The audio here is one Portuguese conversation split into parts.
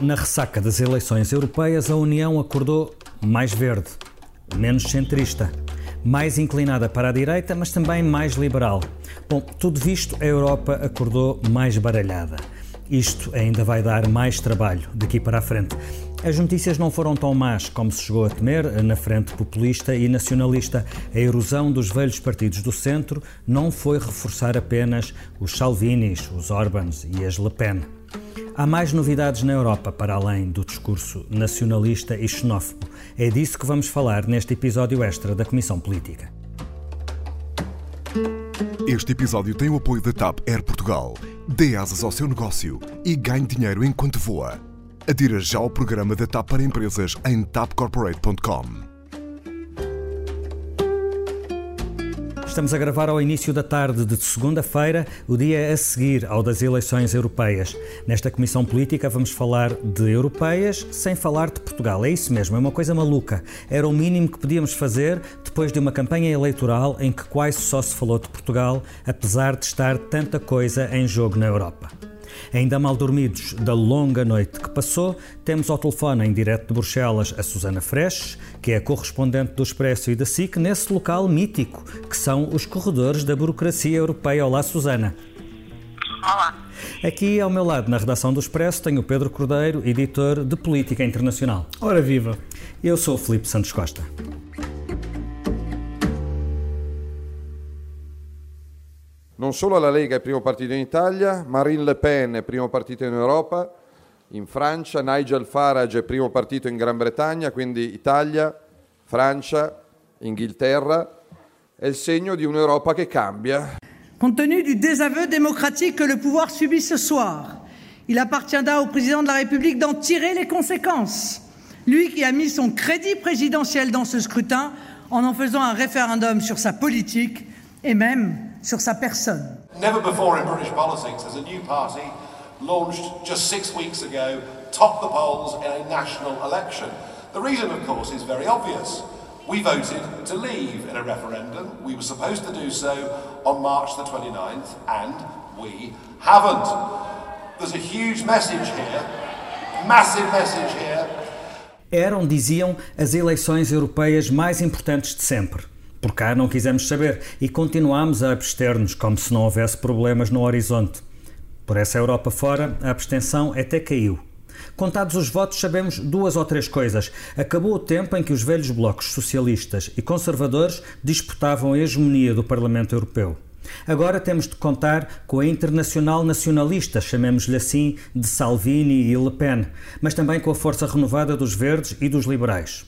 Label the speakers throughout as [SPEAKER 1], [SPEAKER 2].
[SPEAKER 1] Na ressaca das eleições europeias, a União acordou mais verde, menos centrista, mais inclinada para a direita, mas também mais liberal. Bom, tudo visto, a Europa acordou mais baralhada. Isto ainda vai dar mais trabalho daqui para a frente. As notícias não foram tão más como se chegou a temer na frente populista e nacionalista. A erosão dos velhos partidos do centro não foi reforçar apenas os Salvinis, os Orbans e as Le Pen. Há mais novidades na Europa para além do discurso nacionalista e xenófobo. É disso que vamos falar neste episódio extra da Comissão Política.
[SPEAKER 2] Este episódio tem o apoio da TAP Air Portugal. Dê asas ao seu negócio e ganhe dinheiro enquanto voa. Adira já ao programa da TAP para empresas em tapcorporate.com.
[SPEAKER 1] Estamos a gravar ao início da tarde de segunda-feira, o dia a seguir ao das eleições europeias. Nesta comissão política vamos falar de europeias sem falar de Portugal. É isso mesmo, é uma coisa maluca. Era o mínimo que podíamos fazer depois de uma campanha eleitoral em que quase só se falou de Portugal, apesar de estar tanta coisa em jogo na Europa. Ainda mal dormidos da longa noite que passou, temos ao telefone em direto de Bruxelas a Susana Fresh, que é a correspondente do Expresso e da SIC nesse local mítico, que são os corredores da burocracia europeia. Olá, Susana.
[SPEAKER 3] Olá.
[SPEAKER 1] Aqui ao meu lado, na redação do Expresso, tenho o Pedro Cordeiro, editor de Política Internacional.
[SPEAKER 4] Ora viva!
[SPEAKER 1] Eu sou o Filipe Santos Costa.
[SPEAKER 5] Non solo la Lega è primo partito in Italia, Marine Le Pen è primo partito in Europa, in Francia, Nigel Farage è primo partito in Gran Bretagna, quindi Italia, Francia, Inghilterra, è il segno di un'Europa che cambia.
[SPEAKER 6] Compte tenu du désaveu démocratique que le pouvoir subit ce soir, il appartiendra au président de la République d'en tirer les conséquences. Lui qui a mis son crédit présidentiel dans ce scrutin en en faisant un référendum sur sa politique et même sur sa personne.
[SPEAKER 7] Never before in British politics has a new party launched just six weeks ago topped the polls in a national election. The reason, of course, is very obvious. We voted to leave in a referendum. We were supposed to do so on March the 29th, and we haven't. There's a huge message here, massive message here.
[SPEAKER 1] Eram, diziam, as eleições europeias mais importantes de sempre. Por cá não quisemos saber e continuámos a abster-nos como se não houvesse problemas no horizonte. Por essa Europa fora, a abstenção até caiu. Contados os votos, sabemos duas ou três coisas. Acabou o tempo em que os velhos blocos socialistas e conservadores disputavam a hegemonia do Parlamento Europeu. Agora temos de contar com a internacional nacionalista, chamemos-lhe assim, de Salvini e Le Pen, mas também com a força renovada dos verdes e dos liberais.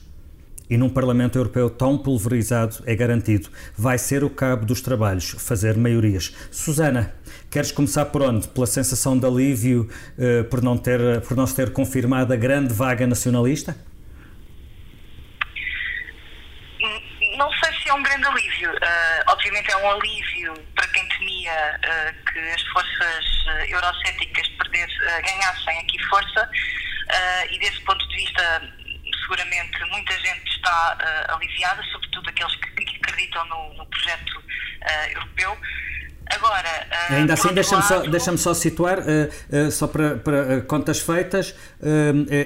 [SPEAKER 1] E num Parlamento Europeu tão pulverizado, é garantido, vai ser o cabo dos trabalhos fazer maiorias. Susana, queres começar por onde? Pela sensação de alívio uh, por, não ter, por não se ter confirmado a grande vaga nacionalista?
[SPEAKER 3] Não sei se é um grande alívio. Uh, obviamente é um alívio para quem temia uh, que as forças eurocéticas perder, ganhassem aqui força e desse ponto de vista seguramente muita gente está uh, aliviada, sobretudo aqueles que, que acreditam no, no projeto uh, europeu. Agora,
[SPEAKER 1] uh, ainda assim, deixa-me lado... só, deixa só situar, só para, para contas feitas,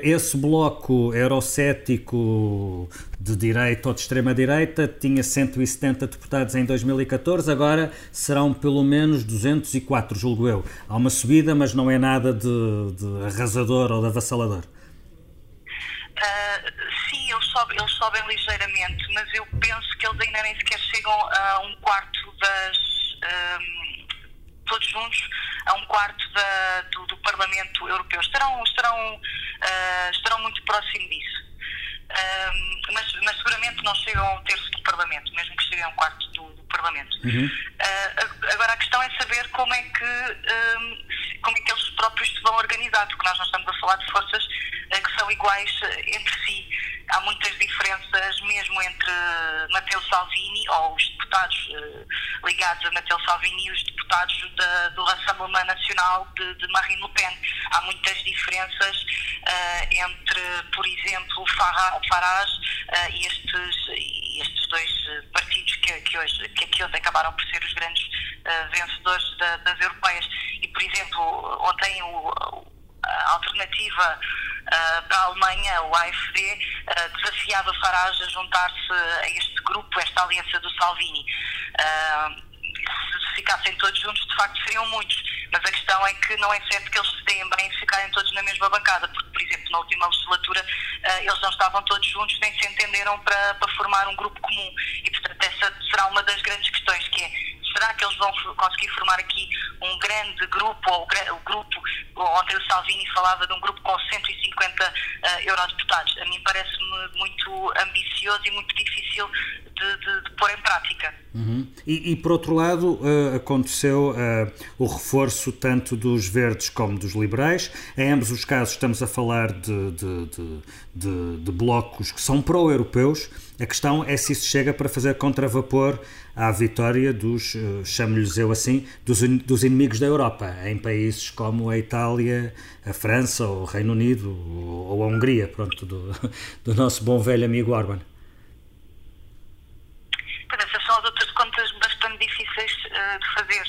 [SPEAKER 1] esse bloco eurocético de direita ou de extrema-direita tinha 170 deputados em 2014, agora serão pelo menos 204, julgo eu. Há uma subida, mas não é nada de, de arrasador ou de avassalador.
[SPEAKER 3] Uh, sim, eles sobem, eles sobem ligeiramente, mas eu penso que eles ainda nem sequer chegam a um quarto das. Um, todos juntos, a um quarto da, do, do, Parlamento Europeu. Estarão, estarão, uh, estarão muito próximo disso. Um, mas, mas, seguramente não chegam a um terço do Parlamento, mesmo que cheguem a um quarto do, do Parlamento. Uhum. Uh, agora a questão é saber como é que um, como é que eles próprios se vão organizar, porque nós não estamos a falar de forças que são iguais uh, entre si. Há muitas diferenças mesmo entre Matteo Salvini ou os deputados ligados a Matteo Salvini e os deputados da, do Rassemblement Nacional de, de, Marine Le Pen. Há muitas diferenças entre, por exemplo, Farage e estes, estes dois partidos que, que, hoje, que, que acabaram por ser os grandes uh, vencedores da, das europeias. E, por exemplo, ontem o, a alternativa a Alemanha, o AFD, desafiava Farage a juntar-se a este grupo, esta aliança do Salvini. se ficassem todos juntos, de facto, seriam muitos. Mas a questão é que não é certo que eles se deem bem se ficarem todos na mesma bancada, porque, por exemplo, na última legislatura eles não estavam todos juntos nem se entenderam para, para formar um grupo comum. E, portanto, essa será uma das grandes questões, que será que eles vão conseguir formar aqui um grande grupo, ou o grupo, ontem o Salvini falava de um grupo com 150 uh, eurodeputados. A mim parece-me muito ambicioso e muito difícil de, de, de pôr em prática.
[SPEAKER 1] Uhum. E, e, por outro lado, uh, aconteceu uh, o reforço tanto dos verdes como dos liberais. Em ambos os casos, estamos a falar de, de, de blocos que são pró-europeus. A questão é se isso chega para fazer contravapor à vitória dos, uh, chamo-lhes eu assim, dos, dos inimigos da Europa, em países como a Itália, a França, o Reino Unido ou a Hungria, pronto, do, do nosso bom velho amigo Orban.
[SPEAKER 3] Essas são as outras contas bastante difíceis uh, de fazer,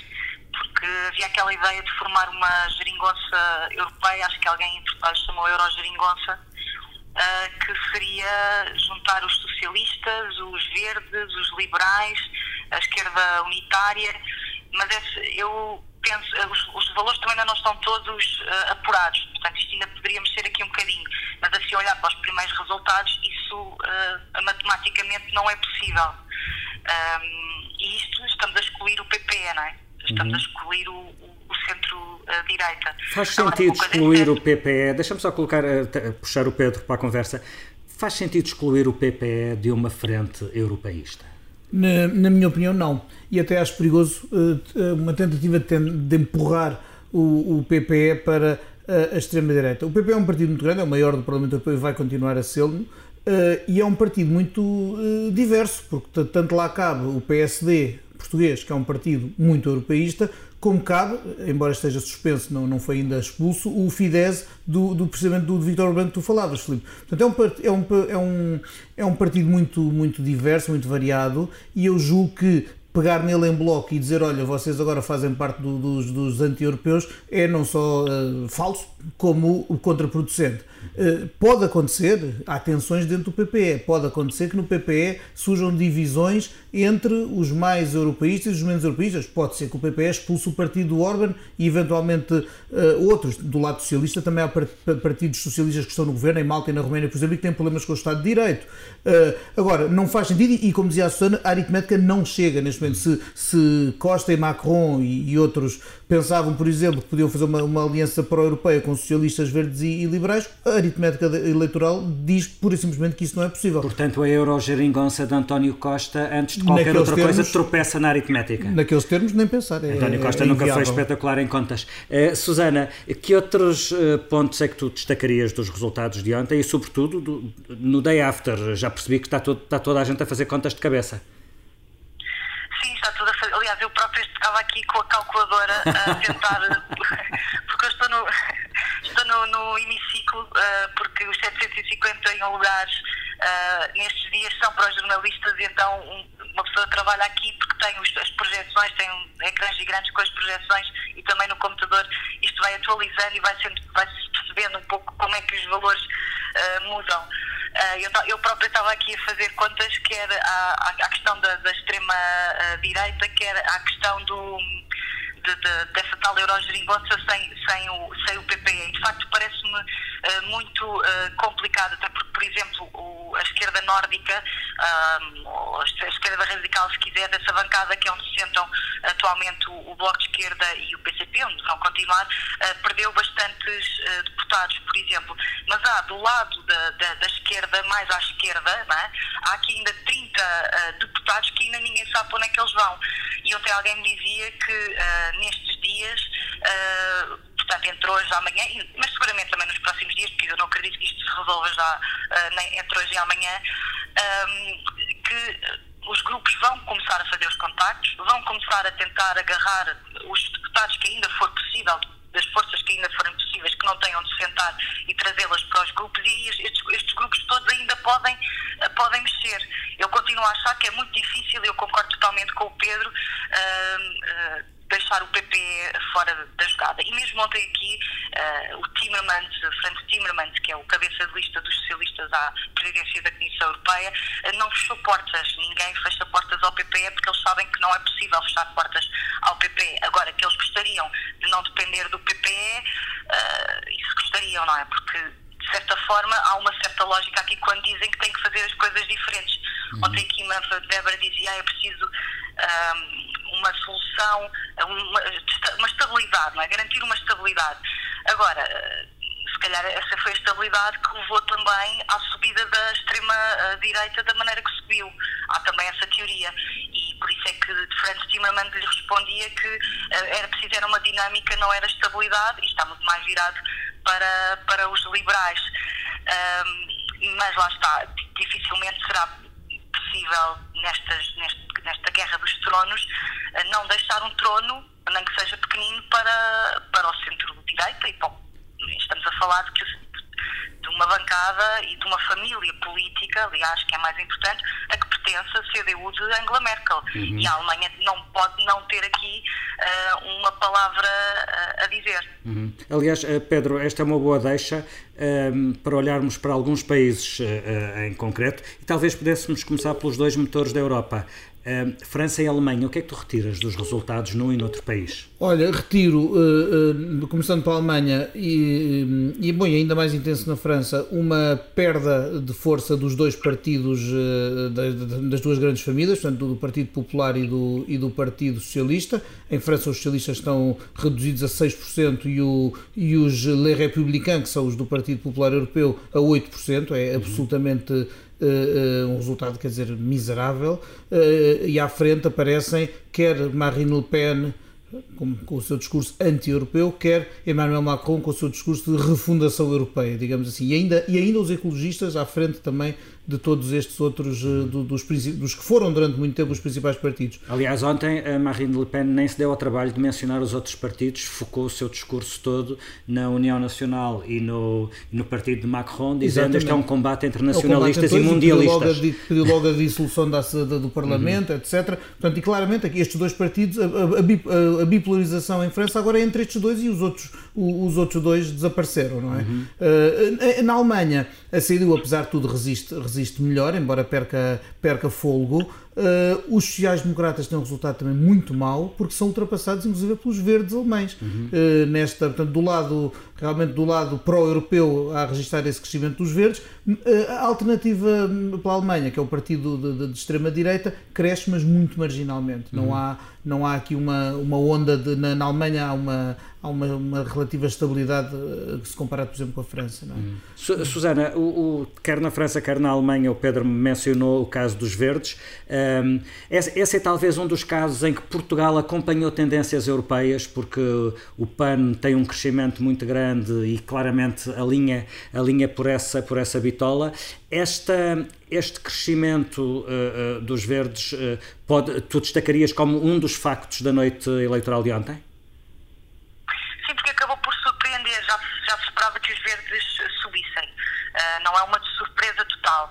[SPEAKER 3] porque havia aquela ideia de formar uma geringonça europeia, acho que alguém em Portugal chamou Eurogeringonça, uh, que seria juntar os socialistas, os verdes, os liberais, a esquerda unitária, mas esse, eu penso, eh, os, os, valores também ainda não estão todos uh, apurados, portanto isto ainda poderia mexer aqui um bocadinho, mas assim olhar para os primeiros resultados, isso matematicamente não é possível. Um, e isto estamos a excluir o PP, não é? Estamos uhum. a excluir o, o centro-direita.
[SPEAKER 1] Faz sentido excluir o PPE, deixa-me só colocar, puxar o Pedro para a conversa, faz sentido excluir o PPE de uma frente europeísta?
[SPEAKER 4] Na, na, minha opinião, não. E até acho perigoso uh, uma tentativa de, de empurrar o, o, PPE para uh, a extrema-direita. O PPE é um partido muito grande, é o maior do Parlamento Europeu e vai continuar a ser uh, e é um partido muito diverso, porque tanto lá cabe o PSD português, que é um partido muito europeísta, como cabe, embora esteja suspenso, não, não foi ainda expulso, o Fidesz do, do precisamente do Vítor Orbán que tu falavas, Filipe. Portanto, é um, é um, é um, é um partido muito, muito diverso, muito variado, e eu julgo que pegar nele em bloco e dizer, olha, vocês agora fazem parte do, dos, dos anti-europeus, é não só uh, falso, como contraproducente. Uh, pode acontecer, há tensões dentro do PPE, pode acontecer que no PPE surjam divisões entre os mais europeístas e os menos europeístas. Pode ser que o PPE expulse o partido do Orban e eventualmente uh, outros. Do lado socialista também há partidos socialistas que estão no governo, em Malta e na Roménia, por exemplo, que têm problemas com o Estado de Direito. agora, não faz sentido e, como dizia a Susana, a aritmética não chega neste Se, se Costa e Macron e, e outros pensavam, por exemplo, que podiam fazer uma, uma aliança pró-europeia com socialistas verdes e, e, liberais, a aritmética eleitoral diz pura e simplesmente que isso não é possível.
[SPEAKER 1] Portanto, a eurogeringonça de António Costa, antes de qualquer Naqueles outra termos, coisa, tropeça na aritmética.
[SPEAKER 4] Naqueles termos, nem pensar.
[SPEAKER 1] É, António Costa é nunca foi espetacular em contas. Uh, Susana, que outros uh, pontos é que tu destacarias dos resultados de ontem e, sobretudo, do, no day after? Já percebi que está, todo, está toda a gente a fazer contas de cabeça.
[SPEAKER 3] Sim, está tudo a fazer. Aliás, eu próprio estava aqui com a calculadora a tentar. porque eu estou no, estou no, no hemiciclo, uh, porque os 751 lugares uh, nestes dias são para os jornalistas, e então um, uma pessoa trabalha aqui porque tem os, as projeções, tem ecrãs gigantes com as projeções e também no computador isto vai atualizando e vai, sendo, vai -se percebendo um pouco como é que os valores uh, mudam. Uh, eu, eu própria estava aqui a fazer contas, quer à, à questão da, da extrema-direita, quer à questão do, de, de, dessa tal eurogeringonça sem, sem, o, sem o PPE. De facto, parece-me uh, muito uh, complicado, até porque, por exemplo, o, a esquerda nórdica, uh, a esquerda radical, se quiser, dessa bancada que é onde se sentam atualmente o, o Bloco de Esquerda e o PCP, onde vão continuar, perdeu bastantes deputados, por exemplo. Mas há do lado da, da, da esquerda, mais à esquerda, é? há aqui ainda 30 deputados que ainda ninguém sabe para onde é que eles vão. Ontem alguém me dizia que nestes dias, uh, portanto, entre hoje e amanhã, mas seguramente também nos próximos dias, porque eu não acredito que isto se resolva já uh, nem entre hoje e amanhã, um, que os grupos vão começar a fazer os contactos, vão começar a tentar agarrar os deputados que ainda for possível, das forças que ainda forem possíveis, que não tenham de sentar e trazê-las para os grupos, e estes, estes, grupos todos ainda podem, podem mexer. Eu continuo a achar que é muito difícil, eu concordo totalmente com o Pedro, uh, uh, deixar o PP fora da jogada. E mesmo ontem aqui, uh, o Timmermans, Franz Timmermans, que é o cabeça de lista dos socialistas à presidência da Comissão Europeia, uh, não fechou portas. Ninguém fecha portas ao PP porque eles sabem que não é possível fechar portas ao PP. Agora, que eles gostariam de não depender do PP, uh, isso gostariam, não é? Porque de certa forma, há uma certa lógica aqui quando dizem que têm que fazer as coisas diferentes. Uhum. Ontem aqui Weber dizia ah, é preciso um, uma solução, uma, uma, estabilidade, não é? Garantir uma estabilidade. Agora, se calhar essa foi a estabilidade que levou também à subida da extrema-direita da maneira que subiu. Há também essa teoria. E por isso é que Franz Timmermans lhe respondia que uh, era preciso era uma dinâmica, não era estabilidade, e está muito mais virado para, para os liberais. Um, mas lá está, dificilmente será possível nestas, nesta guerra dos tronos não deixar um trono, nem que seja pequenino, para, para o centro-direita e para estamos a falar de, que, de uma bancada e de uma família política, aliás, que é mais importante, a que pertence a CDU de Angela Merkel. Uhum. E a Alemanha não pode não ter aqui uh, uma palavra uh, a dizer.
[SPEAKER 1] Uhum. Aliás, eh, Pedro, esta é uma boa deixa um, para olharmos para alguns países uh, em concreto e talvez pudéssemos começar pelos dois motores da Europa. Uh, França e Alemanha, o que é que tu retiras dos resultados num e noutro país?
[SPEAKER 4] Olha, retiro, uh, uh, começando pela Alemanha e, e, bom, ainda mais intenso na França, uma perda de força dos dois partidos, das, das, duas grandes famílias, portanto, do Partido Popular e do, e do Partido Socialista. Em França, os socialistas estão reduzidos a 6% e, o, e os Les Républicains, que são os do Partido Popular Europeu, a 8%. É absolutamente uh, um resultado, quer dizer, miserável, uh, e à frente aparecem quer Marine Le Pen com, com, o seu discurso anti-europeu, quer Emmanuel Macron com o seu discurso de refundação europeia, digamos assim. E ainda, e ainda os ecologistas à frente também de todos estes outros, eh, do, dos, dos, que foram durante muito tempo os principais partidos.
[SPEAKER 1] Aliás, ontem a Marine Le Pen nem se deu ao trabalho de mencionar os outros partidos, focou o seu discurso todo na União Nacional e no, no partido de Macron, dizendo que este é um combate entre nacionalistas é um combate e mundialistas.
[SPEAKER 4] Pediu logo, a, pediu logo a dissolução da, da, do Parlamento, uhum. etc. Portanto, e claramente aqui estes dois partidos, a, a, a, bipolarização em França agora é entre estes dois e os outros, os outros dois desapareceram, não é? Uhum. Uh, na Alemanha, a CDU, apesar de tudo, resiste, resiste resiste melhor, embora perca, perca fôlego. Uh, os sociais-democratas têm um resultado também muito mau, porque são ultrapassados, inclusive, pelos verdes alemães. Uhum. Uh, nesta, portanto, do lado, realmente do lado pró-europeu, a registrar esse crescimento dos verdes. Uh, a alternativa pela Alemanha, que é o partido de, de, de extrema-direita, cresce, mas muito marginalmente. Uhum. Não, há, não há aqui uma, uma onda de. Na, na Alemanha há uma, há uma, uma, relativa estabilidade que se compara, por exemplo, com a França. Não é?
[SPEAKER 1] Uhum. Susana, o, o, quer na França, quer na Alemanha, o Pedro mencionou o caso dos verdes. Um, esse, esse, é talvez um dos casos em que Portugal acompanhou tendências europeias, porque o PAN tem um crescimento muito grande e claramente alinha, alinha por, essa, por essa bitola. Esta, este crescimento uh, uh, dos verdes, uh, pode, tu destacarias como um dos factos da noite eleitoral de ontem?
[SPEAKER 3] Sim, porque acabou por surpreender. Já, já se esperava que os verdes subissem. não é uma surpresa total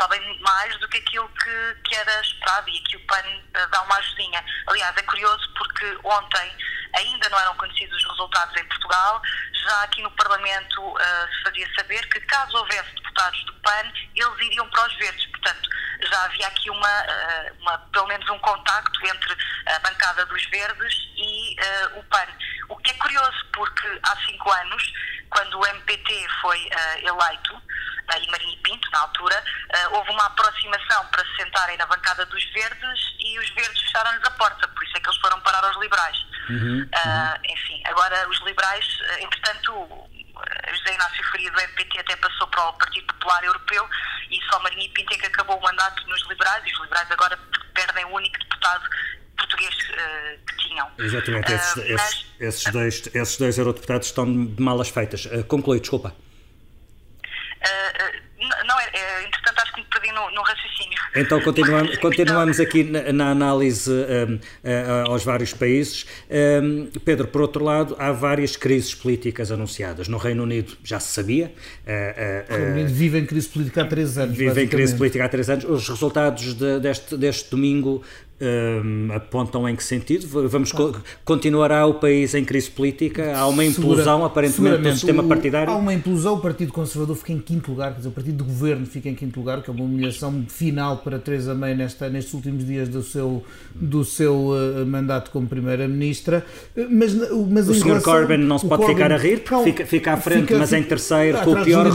[SPEAKER 3] sabem mais do que aquilo que, que era esperado e aqui o PAN uh, dá uma ajudinha. Aliás, é curioso porque ontem ainda não eram conhecidos os resultados em Portugal, já aqui no Parlamento uh, se fazia saber que caso houvesse deputados do PAN, eles iriam para os verdes. Portanto, já havia aqui uma, uh, uma pelo menos um contacto entre a bancada dos verdes e o PAN. O que é curioso porque há cinco anos, quando o MPT foi eleito, e Marinho na altura, uh, houve uma aproximação para se sentarem na bancada dos verdes e os verdes fecharam-lhes a porta, por isso é que eles foram parar aos liberais. Uhum, uh, enfim, agora os liberais, uh, entretanto, José Inácio Faria do MPT até passou para o Partido Popular Europeu e só Marinho Pinto é que acabou o mandato nos liberais e os liberais agora perdem o único deputado português uh, que tinham.
[SPEAKER 1] Exatamente, esses, uh, mas, esses, esses, dois, esses dois eurodeputados estão de malas feitas. Uh, conclui, desculpa.
[SPEAKER 3] Uh, não, é, é, entretanto perdi no, no raciocínio.
[SPEAKER 1] Então continuamos, continuamos aqui na, na análise um, uh, aos vários países. Um, Pedro, por outro lado, há várias crises políticas anunciadas. No Reino Unido já se sabia.
[SPEAKER 4] Uh, o Reino Unido vive em crise política há três anos.
[SPEAKER 1] Vive em crise política há três anos. Os resultados de, deste, deste domingo uh, apontam em que sentido? Vamos co continuará o país em crise política? Há uma implosão Segura, aparentemente do sistema partidário?
[SPEAKER 4] Há uma implosão, o Partido Conservador fica em quinto lugar, quer dizer, o Partido do Governo fica em quinto lugar, que é uma humilhação final para Teresa May nesta, nestes últimos dias do seu, do seu uh, mandato como Primeira-Ministra.
[SPEAKER 1] Mas, mas o Sr. Corbyn não se pode Corbyn, ficar a rir, porque fica, fica à frente, fica, mas em terceiro, com o pior,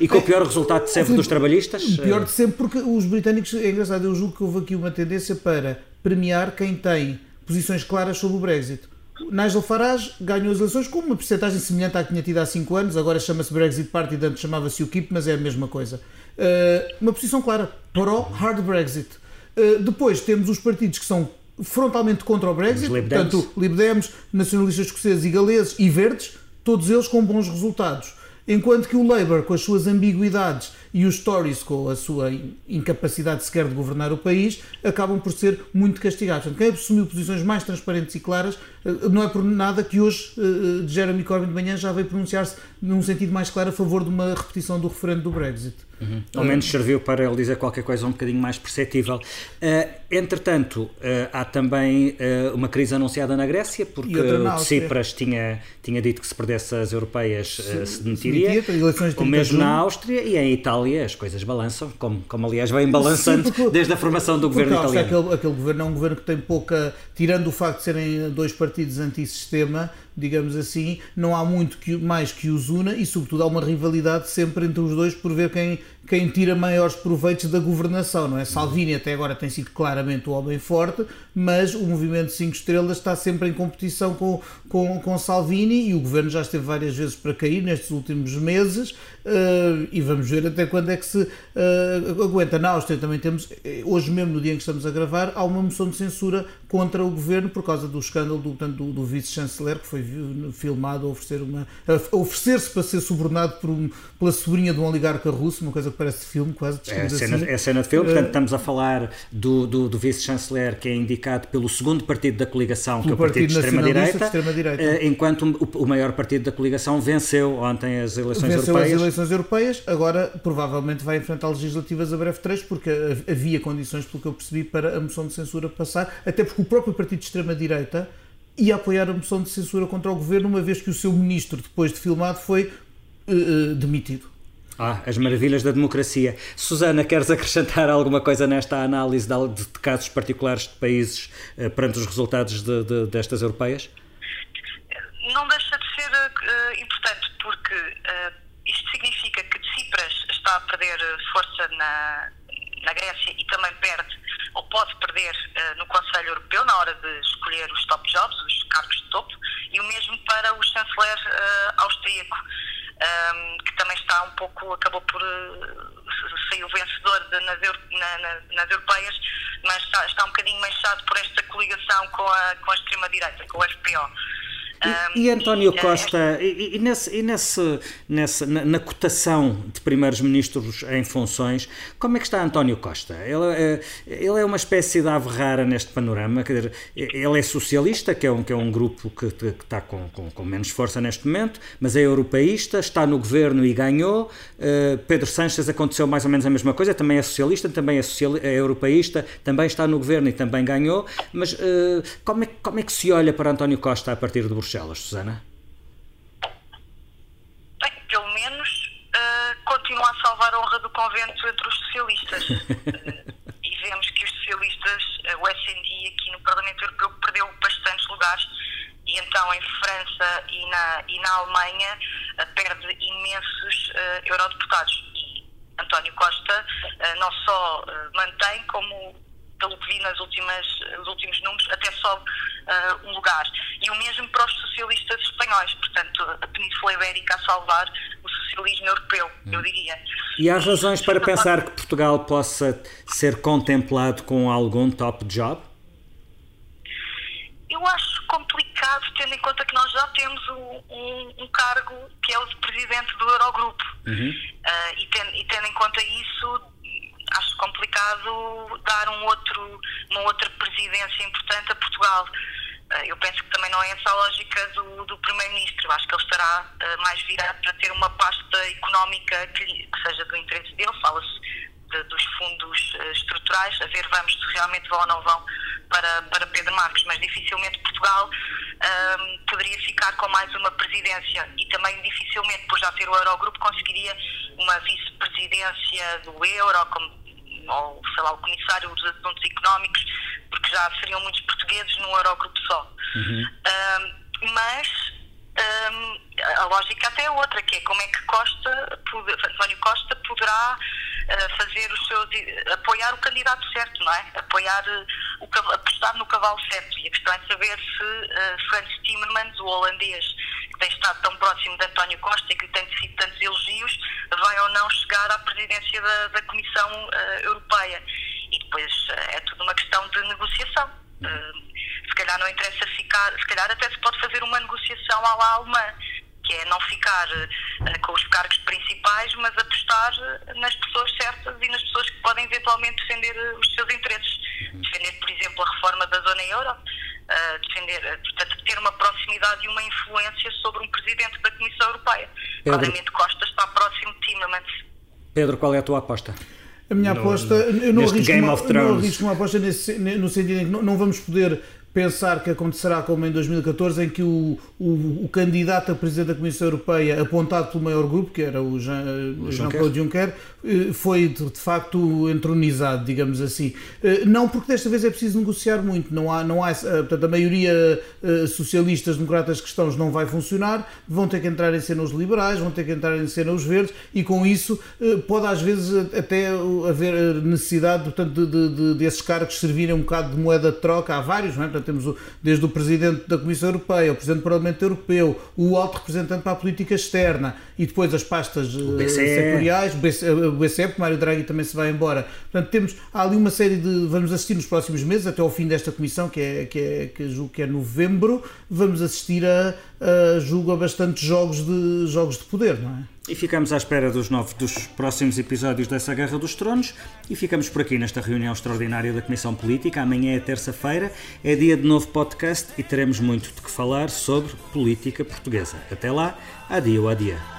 [SPEAKER 1] e com o pior resultado de sempre dos trabalhistas?
[SPEAKER 4] O pior de sempre, porque os britânicos, é engraçado, eu julgo que houve aqui uma tendência para premiar quem tem posições claras sobre o Brexit. Nigel Farage ganhou as eleições com uma percentagem semelhante à que tinha tido há 5 anos, agora chama-se Brexit Party, antes chamava-se UKIP, mas é a mesma coisa. Uh, uma posição clara, pro hard Brexit. Uh, depois temos os partidos que são frontalmente contra o Brexit, portanto, Lib Dems, nacionalistas escoceses e galeses e verdes, todos eles com bons resultados. Enquanto que o Labour, com as suas ambiguidades e os Tories, com a sua incapacidade sequer de governar o país, acabam por ser muito castigados. Portanto, quem assumiu posições mais transparentes e claras, eh, não é por nada que hoje uh, Jeremy Corbyn de manhã já veio pronunciar-se num sentido mais claro a favor de uma repetição do referendo do Brexit.
[SPEAKER 1] Uhum. Ao menos serviu para ele dizer qualquer coisa um bocadinho mais perceptível. Uh, entretanto, uh, há também uh, uma crise anunciada na Grécia, porque o Tsipras tinha, tinha dito que se perdesse as europeias se, demitiria. Se o mesmo na Áustria e em Itália as coisas balançam, como, como aliás vem balançando Sim, porque, desde a formação do governo italiano.
[SPEAKER 4] Aquele, aquele governo é um governo que tem pouca, tirando o facto de serem dois partidos antissistema, digamos assim, não há muito que, mais que os una e, sobretudo, há uma rivalidade sempre entre os dois por ver quem, quem tira maiores proveitos da governação, não é? Salvini até agora tem sido claramente o homem forte, mas o movimento 5 estrelas está sempre em competição com, com, com Salvini e o governo já esteve várias vezes para cair nestes últimos meses uh, e vamos ver até quando é que se uh, aguenta. Na Áustria também temos, eh, hoje mesmo no dia em que estamos a gravar, há uma moção de censura contra o governo por causa do escândalo do, do, do vice-chanceler que foi filmado a oferecer uma oferecer-se para ser subornado por um, pela sobrinha de um oligarca russo, uma coisa que parece filme quase.
[SPEAKER 1] É cena, assim. é cena de filme, portanto estamos a falar do, do, do vice-chanceler que é indicado pelo segundo partido da coligação, que é o Partido, partido de Extrema-Direita, extrema enquanto o, o, maior partido da coligação venceu ontem as eleições
[SPEAKER 4] venceu
[SPEAKER 1] europeias.
[SPEAKER 4] as eleições europeias, agora provavelmente vai enfrentar legislativas a breve trecho, porque havia condições, pelo que eu percebi, para a moção de censura passar, até porque o próprio partido de extrema-direita ia apoiar a moção de censura contra o governo, uma vez que o seu ministro, depois de filmado, foi uh, demitido.
[SPEAKER 1] Ah, as maravilhas da democracia. Susana, queres acrescentar alguma coisa nesta análise de, de casos particulares de países uh, perante os resultados de, de, destas europeias?
[SPEAKER 3] Não deixa de ser uh, importante, porque uh, isto significa que Tsipras está a perder força na, na Grécia e também perde, ou pode perder, no Conselho Europeu na hora de escolher os top jobs, cargos de topo, e o mesmo para o chanceler austríaco um, que também está um pouco, acabou por uh, sair o vencedor de, nas, na, na, nas europeias, mas está, está um bocadinho manchado por esta coligação com a, com a extrema-direita, com o FPO.
[SPEAKER 1] E, e, António é, Costa, e, e, nesse, e nesse, nesse, na, na, cotação de primeiros ministros em funções, como é que está António Costa? Ele é, ele é uma espécie de ave rara neste panorama, quer dizer, ele é socialista, que é um, que é um grupo que, que está com, com, com, menos força neste momento, mas é europeísta, está no governo e ganhou. Uh, Pedro Sánchez aconteceu mais ou menos a mesma coisa, também é socialista, também é, social, é europeísta, também está no governo e também ganhou, mas uh, como, é, como é que se olha para António Costa a partir de Bruxelas? Bruxelas, Susana?
[SPEAKER 3] Bem, pelo menos uh, continua a salvar a honra do convento entre os socialistas. uh, e vemos que os socialistas, uh, o SND aqui no Parlamento Europeu, perdeu bastantes lugares e então em França e na, e na Alemanha perde imensos eurodeputados. E António Costa não só mantém, como pelo que vi nas últimas, nos últimos números, até sobe uh, um lugar. E o mesmo para os socialistas espanhóis, portanto, a Península Ibérica a salvar o socialismo europeu, eu diria.
[SPEAKER 1] E há razões para pensar que Portugal possa ser contemplado com algum top job?
[SPEAKER 3] Eu acho complicado, tendo em conta que nós já temos um, um, um cargo que é o de presidente do Eurogrupo. Uhum. Uh, e, ten, e tendo em conta isso, acho complicado dar um outro, uma outra presidência importante a Portugal. Eh, eu penso que também não é essa a lógica do, do Primeiro-Ministro. Acho que ele estará uh, mais virado para ter uma pasta económica que, que seja do interesse dele. Fala-se de, dos fundos uh, estruturais, a ver vamos se realmente vão ou não vão para, para Pedro Marques, mas dificilmente Portugal um, poderia ficar com mais uma presidência e também dificilmente, por já ter o Eurogrupo, conseguiria uma vice-presidência do Euro, como, ou sei lá, o Comissário dos Assuntos Económicos, porque já seriam muitos portugueses num Eurogrupo só. Uhum. Um, mas um, a lógica até é outra, que é como é que Costa, António Costa poderá uh, fazer os seus apoiar o candidato certo, não é? Apoiar o apostar no cavalo certo. E a questão é saber se uh, Frans Timmermans, o holandês, tem estado tão próximo de António Costa e que tem sido tantos elogios, vai ou não chegar à presidência da, da Comissão Europeia. E depois é tudo uma questão de negociação. se calhar não interessa ficar, se calhar até se pode fazer uma negociação à la alemã que é não ficar uh, com os cargos principais, mas apostar eh, nas pessoas certas e nas pessoas que podem eventualmente defender eh, os seus interesses. Uhum. Defender, por exemplo, a reforma da zona euro, uh, defender, portanto, ter uma proximidade e uma influência sobre um presidente da Comissão Europeia. Pedro. Claramente Costa está próximo de Timmermans.
[SPEAKER 1] Pedro, qual é a tua aposta?
[SPEAKER 4] A minha no, aposta, eu não arrisco, uma, não arrisco uma aposta nesse, no sentido em que não, não vamos poder pensar que acontecerá como em 2014, em que o, o, o, candidato a presidente da Comissão Europeia, apontado pelo maior grupo, que era o Jean-Claude Jean Juncker, eh, foi de, de, facto entronizado, digamos assim. Eh, não porque desta vez é preciso negociar muito, não há, não há eh, portanto, a maioria socialistas, democratas estão não vai funcionar, vão ter que entrar em cena os liberais, vão ter que entrar em cena os verdes, e com isso pode às vezes até haver necessidade, portanto, de, de, desses cargos servirem um bocado de moeda de troca, há vários, não é? Portanto, temos o, desde o Presidente da Comissão Europeia, o Presidente do Parlamento Europeu, o Alto Representante para a Política Externa e depois as pastas uh, setoriais, o BCE, o BCE, porque Mário Draghi também se vai embora. Portanto, temos há ali uma série de. Vamos assistir nos próximos meses, até ao fim desta comissão, que é, que é, que julgo que é novembro, vamos assistir a, a julgo a bastantes jogos de, jogos de poder, não é?
[SPEAKER 1] E ficamos à espera dos, novos, dos próximos episódios dessa Guerra dos Tronos e ficamos por aqui nesta reunião extraordinária da Comissão Política. Amanhã é terça-feira, é dia de novo podcast e teremos muito de que falar sobre política portuguesa. Até lá, adio, adia.